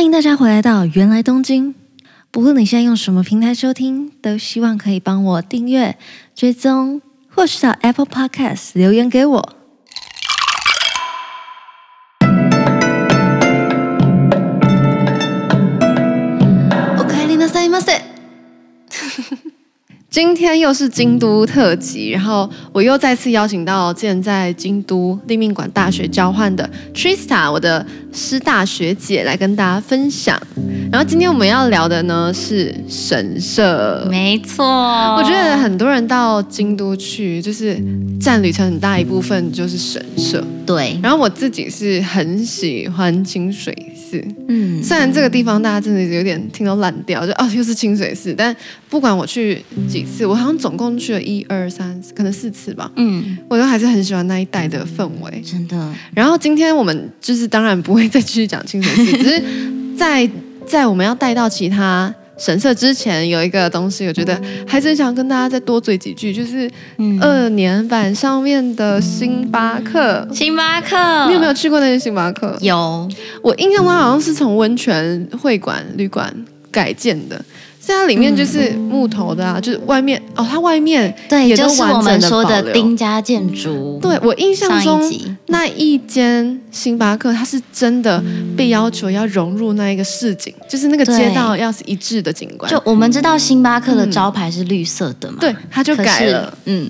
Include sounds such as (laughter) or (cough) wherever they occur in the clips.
欢迎大家回来到原来东京。不论你现在用什么平台收听，都希望可以帮我订阅、追踪，或是到 Apple Podcast 留言给我。今天又是京都特辑，然后我又再次邀请到现在京都立命馆大学交换的 Trista，我的师大学姐来跟大家分享。然后今天我们要聊的呢是神社，没错。我觉得很多人到京都去，就是占旅程很大一部分就是神社。对。然后我自己是很喜欢清水寺，嗯，虽然这个地方大家真的有点听到烂掉，就哦又是清水寺，但不管我去几次，我好像总共去了一二三，可能四次吧，嗯，我都还是很喜欢那一带的氛围，真的。然后今天我们就是当然不会再继续讲清水寺，只是在。在我们要带到其他神社之前，有一个东西，我觉得还是想跟大家再多嘴几句，就是二年版上面的星巴克。星巴克，你有没有去过那些星巴克？有，我印象中好像是从温泉会馆旅馆改建的。现在里面就是木头的啊，嗯、就是外面哦，它外面对，也就是我们说的丁家建筑。对，我印象中那一间星巴克，它是真的被要求要融入那一个市景，嗯、就是那个街道要是一致的景观。就我们知道星巴克的招牌是绿色的嘛，嗯、对，它就改了，嗯。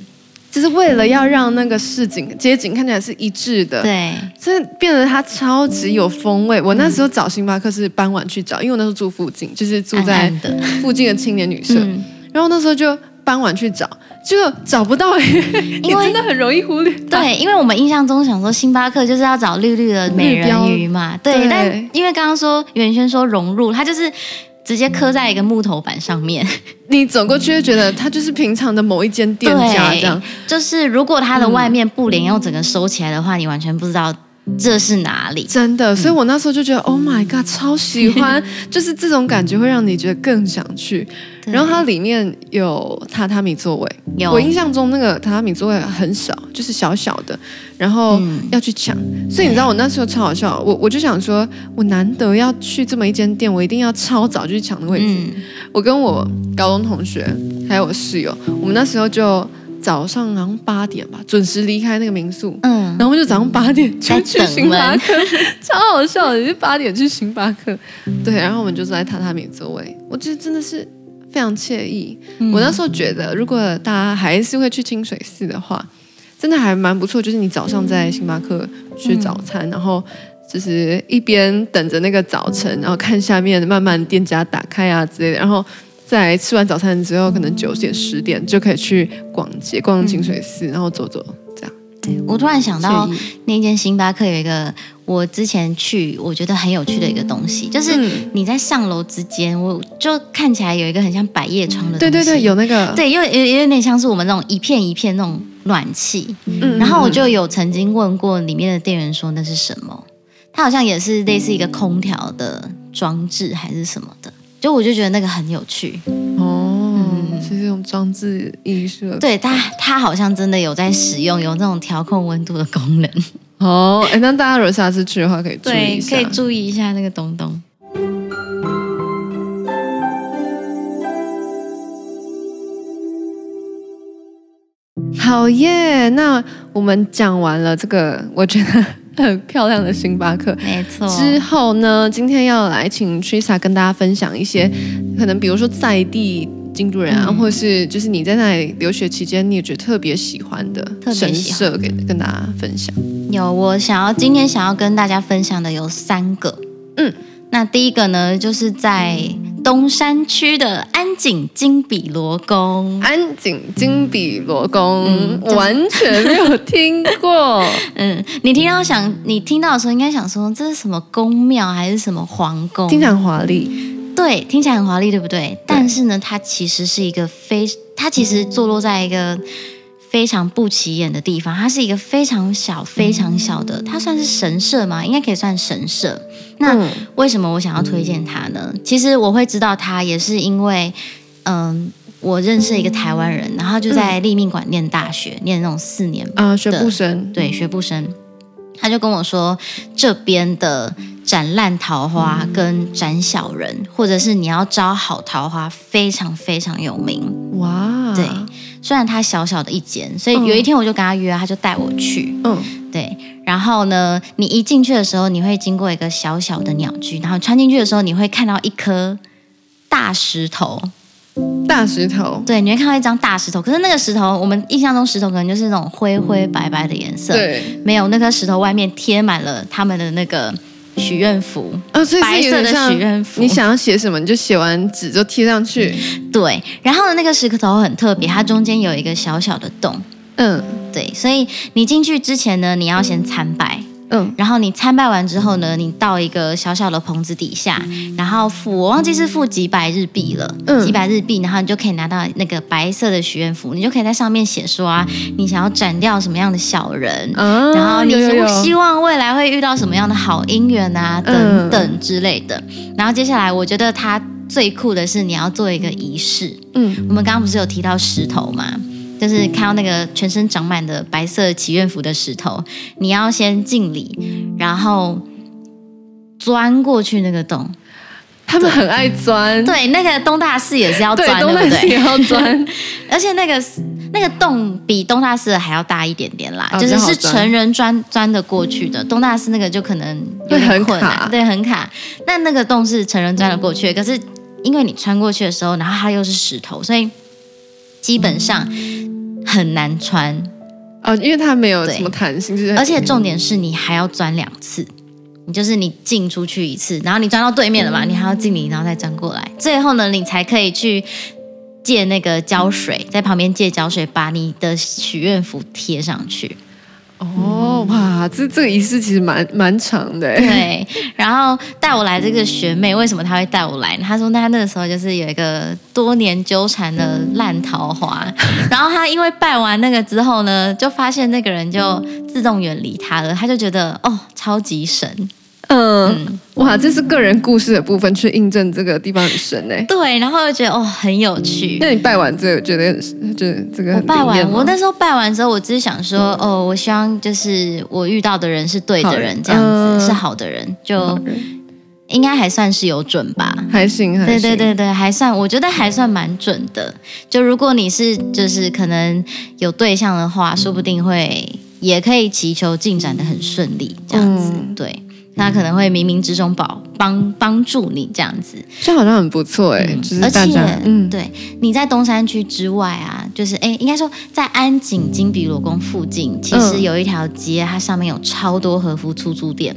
就是为了要让那个市景街景看起来是一致的，对，所以变得它超级有风味。我那时候找星巴克是傍晚去找，因为我那时候住附近，就是住在附近的青年旅社。暗暗然后那时候就傍晚去找，就找不到，(laughs) 因为真的很容易忽略。对，因为我们印象中想说星巴克就是要找绿绿的美人鱼嘛，对。对但因为刚刚说袁轩说融入，它就是。直接刻在一个木头板上面，(laughs) 你走过去就觉得它就是平常的某一间店家这样。就是如果它的外面布帘要整个收起来的话，你完全不知道这是哪里。真的，所以我那时候就觉得、嗯、，Oh my god，超喜欢，(laughs) 就是这种感觉会让你觉得更想去。然后它里面有榻榻米座位，我印象中那个榻榻米座位很小，就是小小的，然后要去抢。嗯、所以你知道我那时候超好笑，我我就想说，我难得要去这么一间店，我一定要超早就去抢那个位置。嗯、我跟我高中同学还有我室友，我们那时候就早上好像八点吧，准时离开那个民宿，嗯，然后我们就早上八点就去星巴克，(laughs) 超好笑的，就八点去星巴克，对，然后我们就坐在榻榻米座位，我觉得真的是。非常惬意。嗯、我那时候觉得，如果大家还是会去清水寺的话，真的还蛮不错。就是你早上在星巴克吃早餐，嗯、然后就是一边等着那个早晨，然后看下面慢慢店家打开啊之类的，然后在吃完早餐之后，可能九点十点就可以去逛街，逛清水寺，然后走走这样。对。我突然想到，那间星巴克有一个我之前去我觉得很有趣的一个东西，就是你在上楼之间，我就看起来有一个很像百叶窗的东西。对对对，有那个。对，因为有有点像是我们那种一片一片那种暖气。嗯。然后我就有曾经问过里面的店员说那是什么，它好像也是类似一个空调的装置还是什么的，就我就觉得那个很有趣。哦。是这种装置艺术，对它，它好像真的有在使用，有那种调控温度的功能。哦，哎，那大家如果下次去的话，可以注意一下，可以注意一下那个东东。好耶！那我们讲完了这个，我觉得很漂亮的星巴克，没错。之后呢，今天要来请 Trista 跟大家分享一些，可能比如说在地。京都人啊，或者是就是你在那里留学期间，你也觉得特别喜欢的神社，给跟大家分享。有，我想要今天想要跟大家分享的有三个。嗯，那第一个呢，就是在东山区的安井金比罗宫。安井金比罗宫，嗯，完全没有听过。(laughs) 嗯，你听到想，你听到的时候应该想说，这是什么宫庙还是什么皇宫？听起来很华丽。对，听起来很华丽，对不对？但是呢，它其实是一个非，它其实坐落在一个非常不起眼的地方。它是一个非常小、非常小的，它算是神社吗？应该可以算神社。那为什么我想要推荐它呢？其实我会知道它，也是因为，嗯，我认识一个台湾人，然后就在立命馆念大学，念那种四年啊，学部生，对，学部生。他就跟我说，这边的斩烂桃花跟斩小人，嗯、或者是你要招好桃花，非常非常有名。哇，对，虽然它小小的一间，所以有一天我就跟他约，他就带我去。嗯，对。然后呢，你一进去的时候，你会经过一个小小的鸟居，然后穿进去的时候，你会看到一颗大石头。大石头，对，你会看到一张大石头。可是那个石头，我们印象中石头可能就是那种灰灰白白的颜色。对，没有那颗石头外面贴满了他们的那个许愿符，哦，所以白色的许愿符。你想要写什么，你就写完纸就贴上去。对，然后呢，那个石头很特别，它中间有一个小小的洞。嗯，对，所以你进去之前呢，你要先参拜。嗯，然后你参拜完之后呢，你到一个小小的棚子底下，然后付我忘记是付几百日币了，嗯，几百日币，然后你就可以拿到那个白色的许愿符，你就可以在上面写说啊，你想要斩掉什么样的小人，嗯，然后你希望未来会遇到什么样的好姻缘啊，等等之类的。然后接下来，我觉得它最酷的是你要做一个仪式，嗯，我们刚刚不是有提到石头吗？就是看到那个全身长满的白色祈愿符的石头，你要先敬礼，然后钻过去那个洞。他们很爱钻，对，那个东大寺也是要钻，对，也要钻，(laughs) 而且那个那个洞比东大寺还要大一点点啦，哦、就是是成人钻钻的过去的。东大寺那个就可能有点困难，对，很卡。那那个洞是成人钻的过去的，可是因为你穿过去的时候，然后它又是石头，所以基本上。很难穿。哦，因为它没有什么弹性，而且重点是你还要钻两次，你就是你进出去一次，然后你钻到对面了嘛，你还要进里，然后再钻过来，最后呢，你才可以去借那个胶水，在旁边借胶水，把你的许愿符贴上去。哦哇，这这个仪式其实蛮蛮长的。对，然后带我来这个学妹，为什么她会带我来呢？她说她那个时候就是有一个多年纠缠的烂桃花，(laughs) 然后她因为拜完那个之后呢，就发现那个人就自动远离她了，她就觉得哦，超级神。嗯，哇，这是个人故事的部分，去印证这个地方很神哎。对，然后就觉得哦，很有趣。那你拜完这个，觉得就这个很我拜完，我那时候拜完之后，我只是想说，哦，我希望就是我遇到的人是对的人，这样子、嗯、是好的人，就应该还算是有准吧，还行，还行。对对对对，还算，我觉得还算蛮准的。就如果你是就是可能有对象的话，说不定会也可以祈求进展的很顺利，这样子，嗯、对。他可能会冥冥之中保帮帮助你这样子，这好像很不错哎、嗯，就是大家，嗯，对，你在东山区之外啊，就是哎，应该说在安井金比罗宫附近，其实有一条街，它上面有超多和服出租店，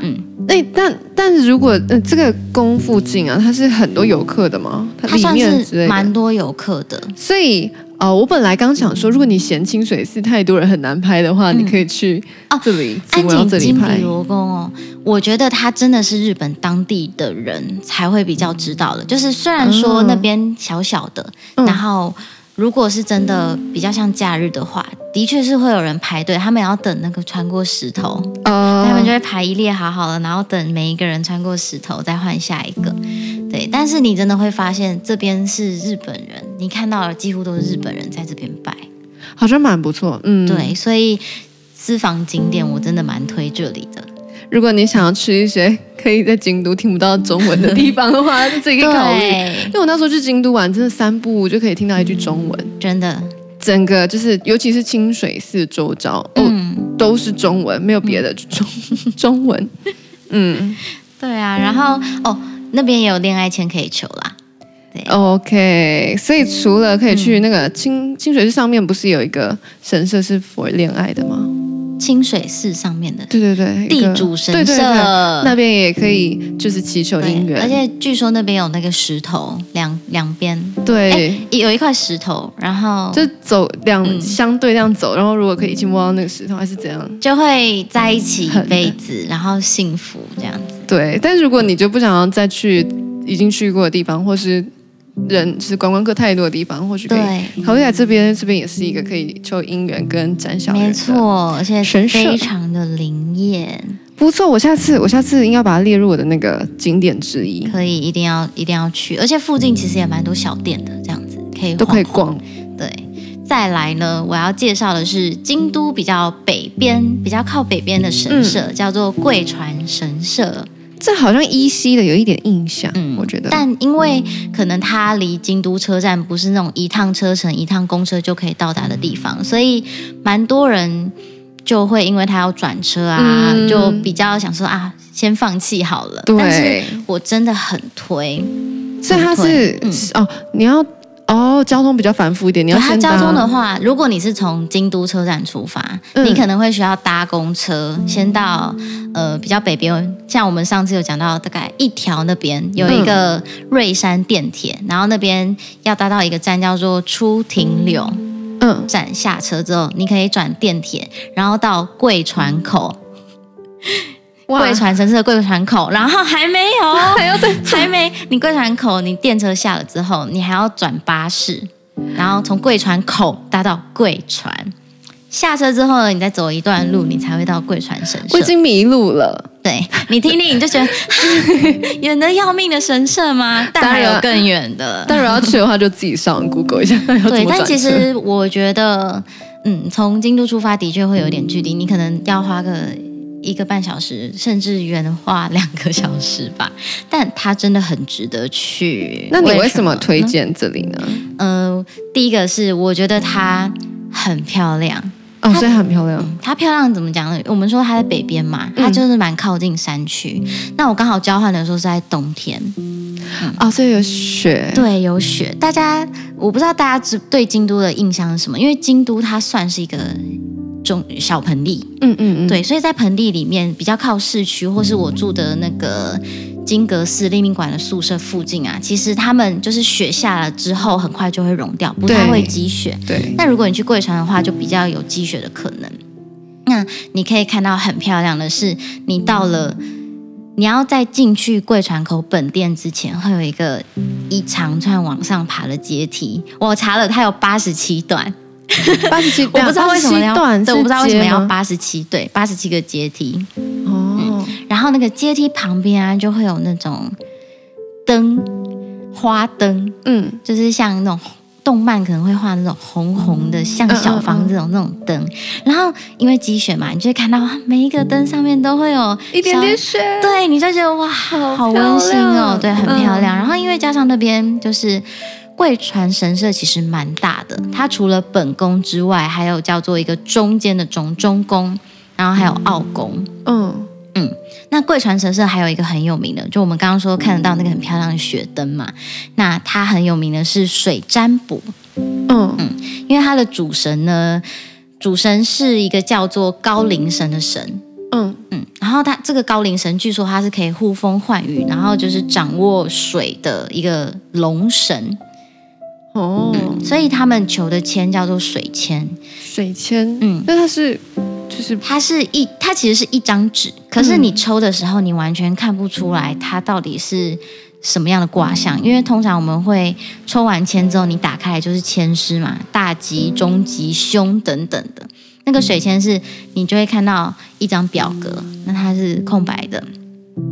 嗯，哎，但但是如果呃这个宫附近啊，它是很多游客的吗？它里面算是蛮多游客的，所以。哦，我本来刚想说，如果你嫌清水寺太多人很难拍的话，嗯、你可以去这里，哦、安井金比罗宫哦。我觉得它真的是日本当地的人才会比较知道的。就是虽然说那边小小的，嗯、然后。如果是真的比较像假日的话，的确是会有人排队，他们要等那个穿过石头，呃、他们就会排一列好好的，然后等每一个人穿过石头再换下一个。对，但是你真的会发现这边是日本人，你看到的几乎都是日本人在这边拜，好像蛮不错。嗯，对，所以私房景点我真的蛮推这里的。如果你想要去一些可以在京都听不到中文的地方的话，就自己可以考虑。因为我那时候去京都玩，真的三步就可以听到一句中文，嗯、真的。整个就是，尤其是清水寺周遭，嗯、哦，都是中文，没有别的中、嗯、(laughs) 中文。嗯，对啊。然后哦，那边也有恋爱签可以求啦。对，OK。所以除了可以去那个清、嗯、清水寺上面，不是有一个神社是 for 恋爱的吗？清水寺上面的，对对对，地主神社那边也可以，就是祈求姻缘。而且据说那边有那个石头，两两边对，有一块石头，然后就走两相对这样走，然后如果可以一起摸到那个石头，还是怎样，就会在一起一辈子，然后幸福这样子。对，但是如果你就不想要再去已经去过的地方，或是。人是观光客太多的地方，或许可以考虑来这边。这边也是一个可以求姻缘跟展小没错，而且神非常的灵验，不错。我下次我下次应该把它列入我的那个景点之一。可以，一定要一定要去。而且附近其实也蛮多小店的，这样子可以都可以逛。对，再来呢，我要介绍的是京都比较北边、比较靠北边的神社，嗯、叫做贵船神社。这好像依稀的有一点印象，嗯，我觉得。但因为可能它离京都车站不是那种一趟车程、一趟公车就可以到达的地方，所以蛮多人就会因为他要转车啊，嗯、就比较想说啊，先放弃好了。对，但是我真的很推，所以它是、嗯、哦，你要。哦，交通比较繁复一点。你要交通的话，如果你是从京都车站出发，嗯、你可能会需要搭公车，先到呃比较北边，像我们上次有讲到，大概一条那边有一个瑞山电铁，嗯、然后那边要搭到一个站叫做出庭柳，嗯，站下车之后，你可以转电铁，然后到贵船口。贵船神社的贵船口，然后还没有，(laughs) 还要再还没。你贵船口，你电车下了之后，你还要转巴士，然后从贵船口搭到贵船。下车之后呢，你再走一段路，你才会到贵船神社。我已经迷路了。对，你听听，你就觉得 (laughs) 远得要命的神社吗？但还有更远的。但如果要去的话，就自己上 Google 一下。(laughs) 对，但其实我觉得，嗯，从京都出发的确会有点距离，你可能要花个。一个半小时，甚至原话两个小时吧，但它真的很值得去。那你为什么推荐这里呢？嗯、呃，第一个是我觉得它很漂亮哦，所以很漂亮。它漂亮怎么讲呢？我们说它在北边嘛，它就是蛮靠近山区。嗯、那我刚好交换的时候是在冬天，嗯、哦，所以有雪。对，有雪。大家我不知道大家对京都的印象是什么，因为京都它算是一个。中小盆地，嗯嗯嗯，对，所以在盆地里面比较靠市区，或是我住的那个金阁寺立命馆的宿舍附近啊，其实他们就是雪下了之后，很快就会融掉，不太会积雪。对，那如果你去贵船的话，就比较有积雪的可能。那你可以看到很漂亮的是，你到了，你要在进去贵船口本店之前，会有一个一长串往上爬的阶梯。我查了，它有八十七段。(laughs) 八十七，我不知道为什么要，对，我不知道为什么要八十七，对，八十七个阶梯。哦、嗯，然后那个阶梯旁边啊，就会有那种灯，花灯，嗯，就是像那种动漫可能会画那种红红的，像小房子这种那种灯。然后因为积雪嘛，你就会看到每一个灯上面都会有一点点雪，对，你就觉得哇，好，好温馨哦，对，很漂亮。嗯、然后因为加上那边就是。贵船神社其实蛮大的，它除了本宫之外，还有叫做一个中间的中中宫，然后还有奥宫。嗯嗯，那贵船神社还有一个很有名的，就我们刚刚说看得到那个很漂亮的雪灯嘛，那它很有名的是水占卜。嗯嗯，因为它的主神呢，主神是一个叫做高龄神的神。嗯嗯，然后它这个高龄神，据说它是可以呼风唤雨，然后就是掌握水的一个龙神。哦、嗯，所以他们求的签叫做水签，水签，嗯，那它是，就是它是一，它其实是一张纸，可是你抽的时候，你完全看不出来它到底是什么样的卦象，因为通常我们会抽完签之后，你打开来就是签师嘛，大吉、中吉、凶等等的，那个水签是，你就会看到一张表格，那它是空白的。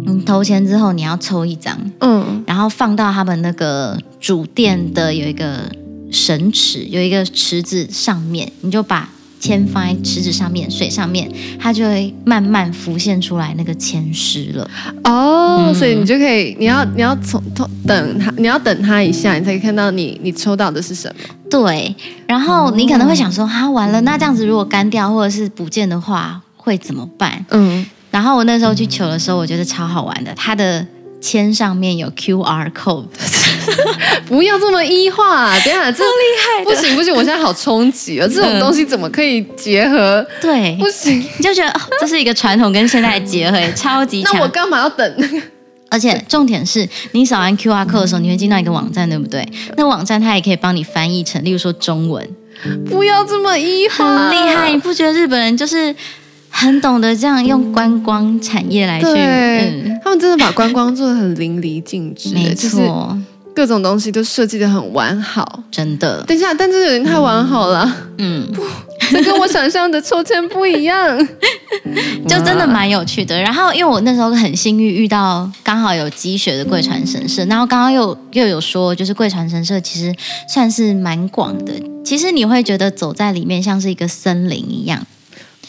你投钱之后，你要抽一张，嗯，然后放到他们那个主店的有一个神池，有一个池子上面，你就把签放在池子上面，水上面，它就会慢慢浮现出来那个签诗了。哦，嗯、所以你就可以，你要你要从等它，你要等它一下，你才可以看到你你抽到的是什么。对，然后你可能会想说，哈、哦啊，完了，那这样子如果干掉或者是不见的话，会怎么办？嗯。然后我那时候去求的时候，我觉得超好玩的。它的签上面有 QR code，(laughs) 不要这么医化，等下这么厉害，不行不行，我现在好冲击啊！这种东西怎么可以结合？对，不行，你就觉得、哦、这是一个传统跟现代结合，(laughs) 超级强。那我干嘛要等？而且重点是你扫完 QR code 的时候，你会进到一个网站，对不对？那网站它也可以帮你翻译成，例如说中文。不要这么医化，很厉害！你不觉得日本人就是？很懂得这样用观光产业来去，对嗯、他们真的把观光做的很淋漓尽致，没错，各种东西都设计的很完好，真的。等一下，但这有点太完好了，嗯，不，(laughs) 这跟我想象的抽签不一样，(laughs) 就真的蛮有趣的。然后因为我那时候很幸运遇到刚好有积雪的贵船神社，然后刚刚又又有说，就是贵船神社其实算是蛮广的，其实你会觉得走在里面像是一个森林一样。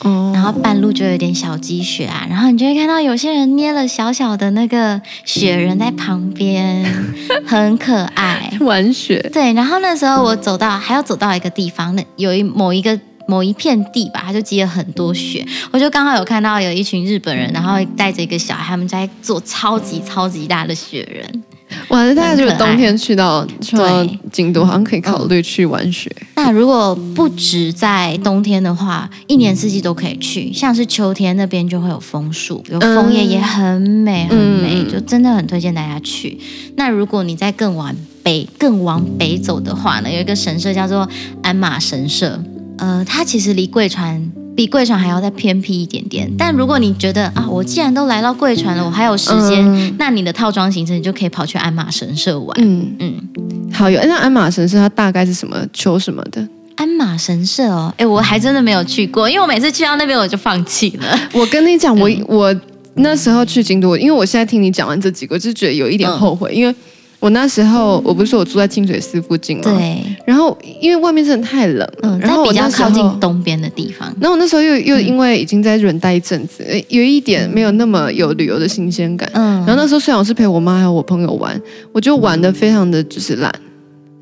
哦，然后半路就有点小积雪啊，然后你就会看到有些人捏了小小的那个雪人在旁边，(laughs) 很可爱，玩雪。对，然后那时候我走到还要走到一个地方，那有一某一个某一片地吧，它就积了很多雪，我就刚好有看到有一群日本人，然后带着一个小孩，他们在做超级超级大的雪人。(laughs) 哇，那大家如果冬天去到去到京都，好像可以考虑去玩雪。那如果不止在冬天的话，一年四季都可以去。像是秋天那边就会有枫树，有枫叶也很美很美，就真的很推荐大家去。那如果你在更往北更往北走的话呢，有一个神社叫做鞍马神社，呃，它其实离贵船。比贵船还要再偏僻一点点，但如果你觉得啊，我既然都来到贵船了，我还有时间，嗯、那你的套装行程你就可以跑去鞍马神社玩。嗯嗯，好，有那鞍马神社它大概是什么求什么的？鞍马神社哦，哎，我还真的没有去过，因为我每次去到那边我就放弃了。(laughs) 我跟你讲，我我那时候去京都，因为我现在听你讲完这几个，我就觉得有一点后悔，嗯、因为。我那时候，我不是说我住在清水寺附近吗？对。然后因为外面真的太冷，嗯，然后我比较靠近东边的地方。然后我那时候又又因为已经在日本待一阵子，嗯、有一点没有那么有旅游的新鲜感。嗯。然后那时候虽然我是陪我妈还有我朋友玩，我就玩的非常的就是懒。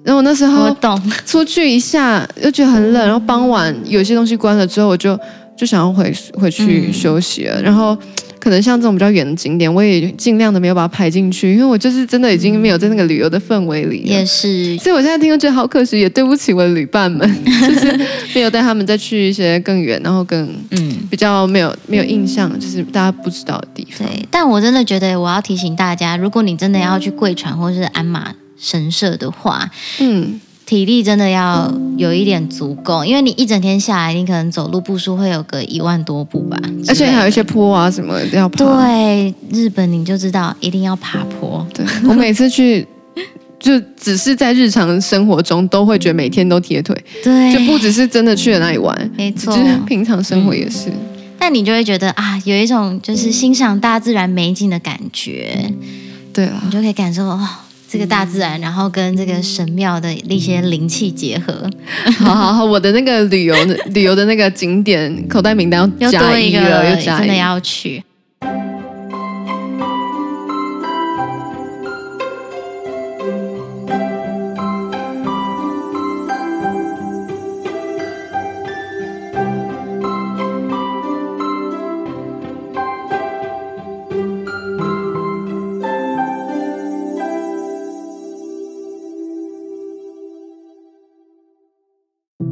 然后我那时候出去一下又觉得很冷，然后傍晚有些东西关了之后，我就就想要回回去休息了。嗯、然后。可能像这种比较远的景点，我也尽量的没有把它排进去，因为我就是真的已经没有在那个旅游的氛围里。也是，所以我现在听了觉得好可惜，也对不起我的旅伴们，(laughs) 就是没有带他们再去一些更远，然后更嗯比较没有没有印象，就是大家不知道的地方。对，但我真的觉得我要提醒大家，如果你真的要去贵船或是鞍马神社的话，嗯。体力真的要有一点足够，因为你一整天下来，你可能走路步数会有个一万多步吧，而且还有一些坡啊什么的要爬。对，日本你就知道一定要爬坡。对，我每次去，就只是在日常生活中都会觉得每天都贴腿，对，就不只是真的去了那里玩，没错，就是平常生活也是。嗯，但你就会觉得啊，有一种就是欣赏大自然美景的感觉，对啊，你就可以感受哦。这个大自然，然后跟这个神庙的那些灵气结合。(laughs) 好好好，我的那个旅游的旅游的那个景点口袋名单要加一个，又加一个，真的要去。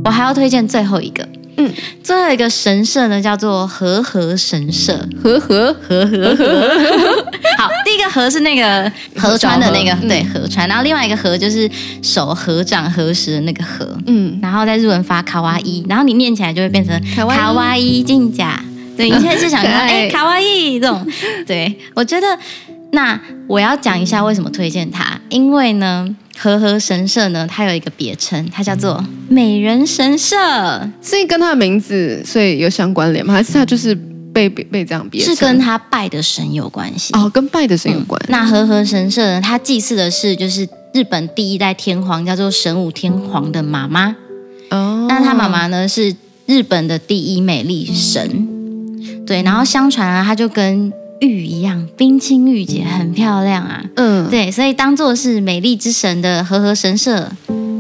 我还要推荐最后一个，嗯，最后一个神社呢，叫做和合神社。和和和和和。好，第一个和是那个河川的那个，对，河川。然后另外一个和就是手合掌合十的那个和，嗯。然后在日文发卡哇伊，然后你念起来就会变成卡哇伊进甲。对，你现在是想说，(laughs) 哎，卡哇伊这种。对，我觉得，那我要讲一下为什么推荐它，因为呢。和和神社呢，它有一个别称，它叫做美人神社，所以跟它的名字所以有相关联吗？还是它就是被被被这样别称？是跟它拜的神有关系哦，跟拜的神有关。嗯、那和和神社呢，它祭祀的是就是日本第一代天皇，叫做神武天皇的妈妈哦。那他妈妈呢是日本的第一美丽神，对。然后相传啊，他就跟玉一样冰清玉洁，很漂亮啊。嗯，对，所以当做是美丽之神的和和神社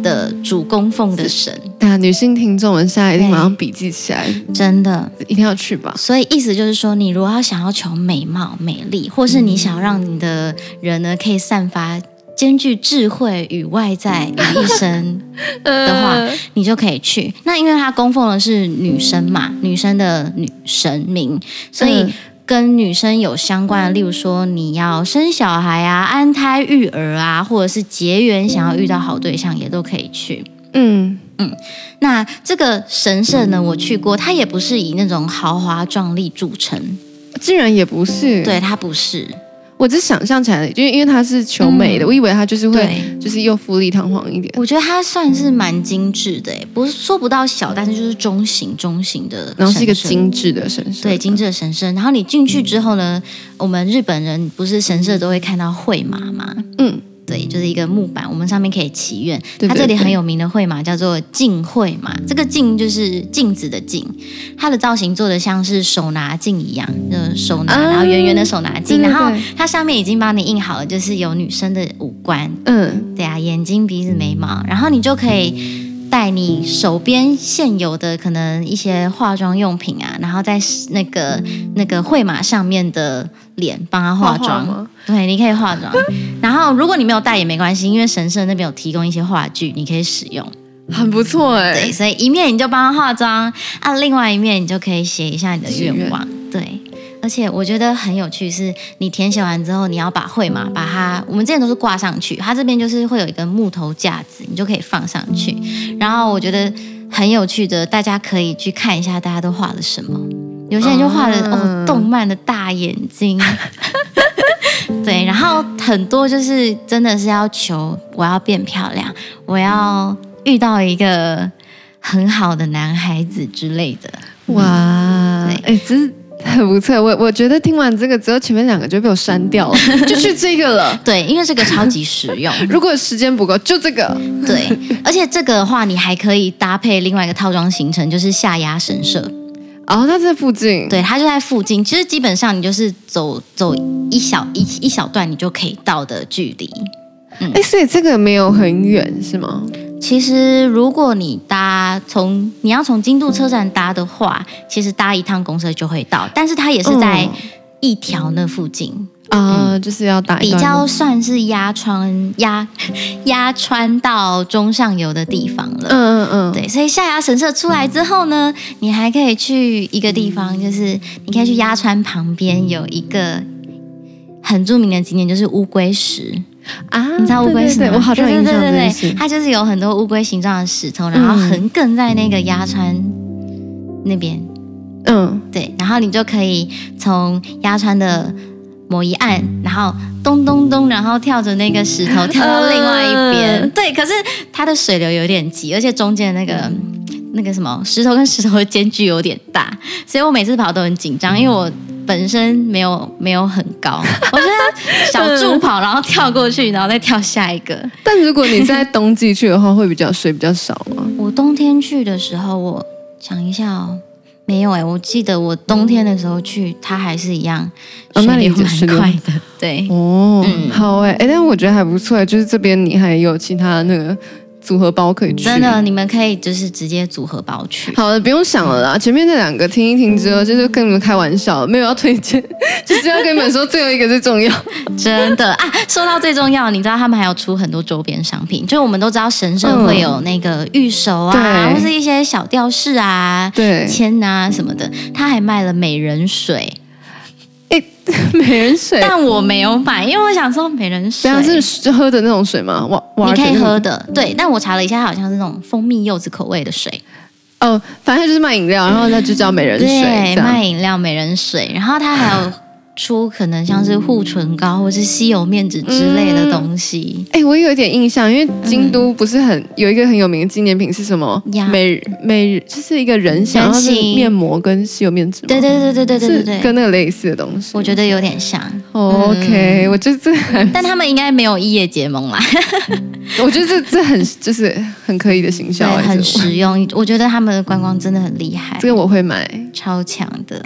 的主供奉的神。啊，女性听众们现在一定马上笔记起来，真的一定要去吧。所以意思就是说，你如果要想要求美貌、美丽，或是你想要让你的人呢可以散发兼具智慧与外在于一身的话，呃、(laughs) 你就可以去。那因为他供奉的是女生嘛，女生的女神明，所以。嗯跟女生有相关的，例如说你要生小孩啊、安胎育儿啊，或者是结缘，想要遇到好对象，也都可以去。嗯嗯，那这个神社呢，我去过，它也不是以那种豪华壮丽著称，竟然也不是，对，它不是。我只想象起来，就因为他是求美的，嗯、我以为他就是会，就是又富丽堂皇一点。我觉得它算是蛮精致的，不是说不到小，但是就是中型中型的，然后是一个精致的神社，对，精致的神社。然后你进去之后呢，我们日本人不是神社都会看到会马吗？嗯。对，就是一个木板，我们上面可以祈愿。它这里很有名的会嘛叫做镜会嘛，这个镜就是镜子的镜，它的造型做的像是手拿镜一样，就手拿，然后圆圆的手拿镜，然后它上面已经帮你印好了，就是有女生的五官，嗯，对啊，眼睛、鼻子、眉毛，然后你就可以。带你手边现有的可能一些化妆用品啊，然后在那个那个绘马上面的脸帮他化妆。对，你可以化妆。(laughs) 然后如果你没有带也没关系，因为神社那边有提供一些话具，你可以使用，很不错哎。对，所以一面你就帮他化妆，啊，另外一面你就可以写一下你的愿望。对。而且我觉得很有趣，是你填写完之后，你要把会嘛把它，我们之前都是挂上去，它这边就是会有一个木头架子，你就可以放上去。然后我觉得很有趣的，大家可以去看一下，大家都画了什么。有些人就画了、嗯、哦，动漫的大眼睛，(laughs) 对，然后很多就是真的是要求我要变漂亮，我要遇到一个很好的男孩子之类的。哇，对，哎，这是。很 (laughs) 不错，我我觉得听完这个之后，前面两个就被我删掉了，(laughs) 就去这个了。对，因为这个超级实用。(laughs) 如果时间不够，就这个。对，而且这个的话，你还可以搭配另外一个套装行程，就是下鸭神社。哦，它在附近。对，它就在附近。其实基本上你就是走走一小一一小段，你就可以到的距离。哎、嗯，所以这个没有很远，是吗？其实，如果你搭从你要从京都车站搭的话，其实搭一趟公车就会到。但是它也是在一条那附近啊，嗯、就是要搭一比较算是鸭川鸭鸭川到中上游的地方了。嗯嗯嗯，对。所以下鸭神社出来之后呢，你还可以去一个地方，就是你可以去鸭川旁边有一个很著名的景点，就是乌龟石。啊，你知道乌龟是吗？我好像印象对对对，它就是有很多乌龟形状的石头，然后横亘在那个鸭川那边。嗯，对，然后你就可以从鸭川的某一岸，然后咚咚咚，然后跳着那个石头跳到另外一边。嗯、对，可是它的水流有点急，而且中间那个那个什么石头跟石头的间距有点大，所以我每次跑都很紧张，因为我。本身没有没有很高，(laughs) 我觉得小助跑，然后跳过去，然后再跳下一个。但如果你在冬季去的话，会比较水比较少吗？我冬天去的时候，我想一下哦，没有哎，我记得我冬天的时候去，它还是一样，水流蛮快的。对，哦，嗯、好哎哎，但我觉得还不错，就是这边你还有其他那个。组合包可以去，真的，你们可以就是直接组合包去。好了，不用想了啦。前面那两个听一听之后，就是跟你们开玩笑，没有要推荐，(laughs) 就是要跟你们说最后一个最重要。(laughs) 真的啊，说到最重要，你知道他们还有出很多周边商品，就我们都知道神社会有那个玉手啊，或是一些小吊饰啊、对，签啊什么的，他还卖了美人水。(laughs) 美人水，但我没有买，因为我想说美人水，这是就喝的那种水吗？哇，你可以喝的，对。但我查了一下，它好像是那种蜂蜜柚子口味的水。哦，反正就是卖饮料，然后它就叫美人水，对，卖饮料美人水，然后它还有。出可能像是护唇膏或是吸油面纸之类的东西。哎，我有一点印象，因为京都不是很有一个很有名的纪念品是什么？美美就是一个人形面膜跟吸油面纸？对对对对对对对，跟那个类似的东西。我觉得有点像。OK，我觉得这很。但他们应该没有一夜结盟啦？(laughs) 我觉得这这很就是很可以的形象，很实用。我觉得他们的观光真的很厉害，这个我会买，超强的。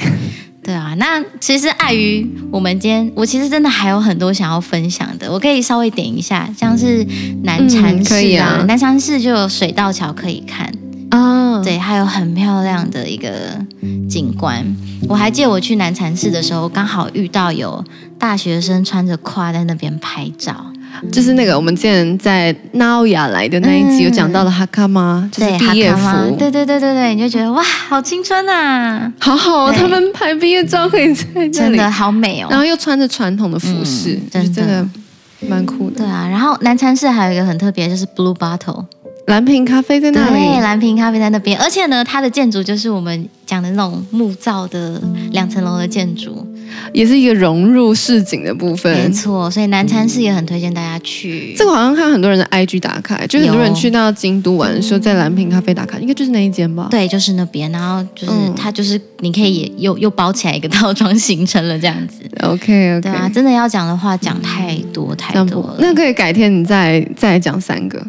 对啊，那其实碍于我们今天，我其实真的还有很多想要分享的，我可以稍微点一下，像是南禅寺啊，嗯、南禅寺就有水道桥可以看啊，哦、对，还有很漂亮的一个景观。我还记得我去南禅寺的时候，刚好遇到有大学生穿着褂在那边拍照。就是那个我们之前在纳雅来的那一集有讲到的哈卡吗？就是毕业服。对对对对对，你就觉得哇，好青春啊！好好哦，他们拍毕业照可以在这里，真的好美哦。然后又穿着传统的服饰，真的蛮酷的。对啊，然后南禅寺还有一个很特别，就是 Blue Bottle 蓝瓶咖啡在那里。对，蓝瓶咖啡在那边，而且呢，它的建筑就是我们讲的那种木造的两层楼的建筑。也是一个融入市井的部分，没错，所以南禅寺也很推荐大家去。这个好像看很多人的 IG 打卡，就很多人去到京都玩的时候，在蓝瓶咖啡打卡，应该就是那一间吧？对，就是那边。然后就是、嗯、它就是你可以也又又包起来一个套装行程了，这样子。OK OK。对啊，真的要讲的话，讲太多太多了。那可以改天你再再讲三个。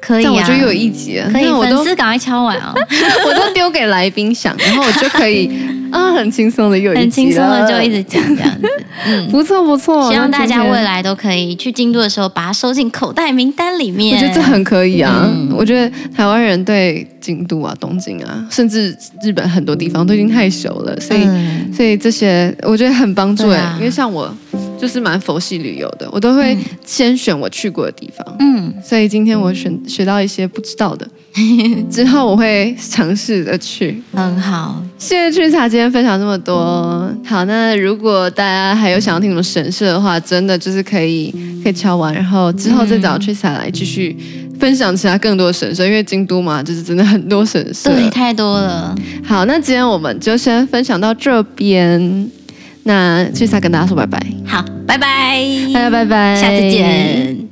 可以啊，我觉得又有一集了。可以，我粉丝赶快敲完哦，(laughs) 我都丢给来宾想，然后我就可以啊，很轻松的又一集，很轻松的就一直讲这样子。嗯，(laughs) 不错不错，希望大家未来都可以去京都的时候，把它收进口袋名单里面。我觉得这很可以啊，嗯、我觉得台湾人对京都啊、东京啊，甚至日本很多地方都已经太熟了，所以、嗯、所以这些我觉得很帮助哎、因为像我。就是蛮佛系旅游的，我都会先选我去过的地方。嗯，所以今天我选学到一些不知道的，(laughs) 之后我会尝试着去。很好，谢谢趣茶今天分享这么多。好，那如果大家还有想要听什么神社的话，真的就是可以可以敲完，然后之后再找趣茶来继续分享其他更多的神社，因为京都嘛，就是真的很多神社，对，太多了。好，那今天我们就先分享到这边。那去萨跟大家说拜拜，好，拜拜，大家拜拜，下次见。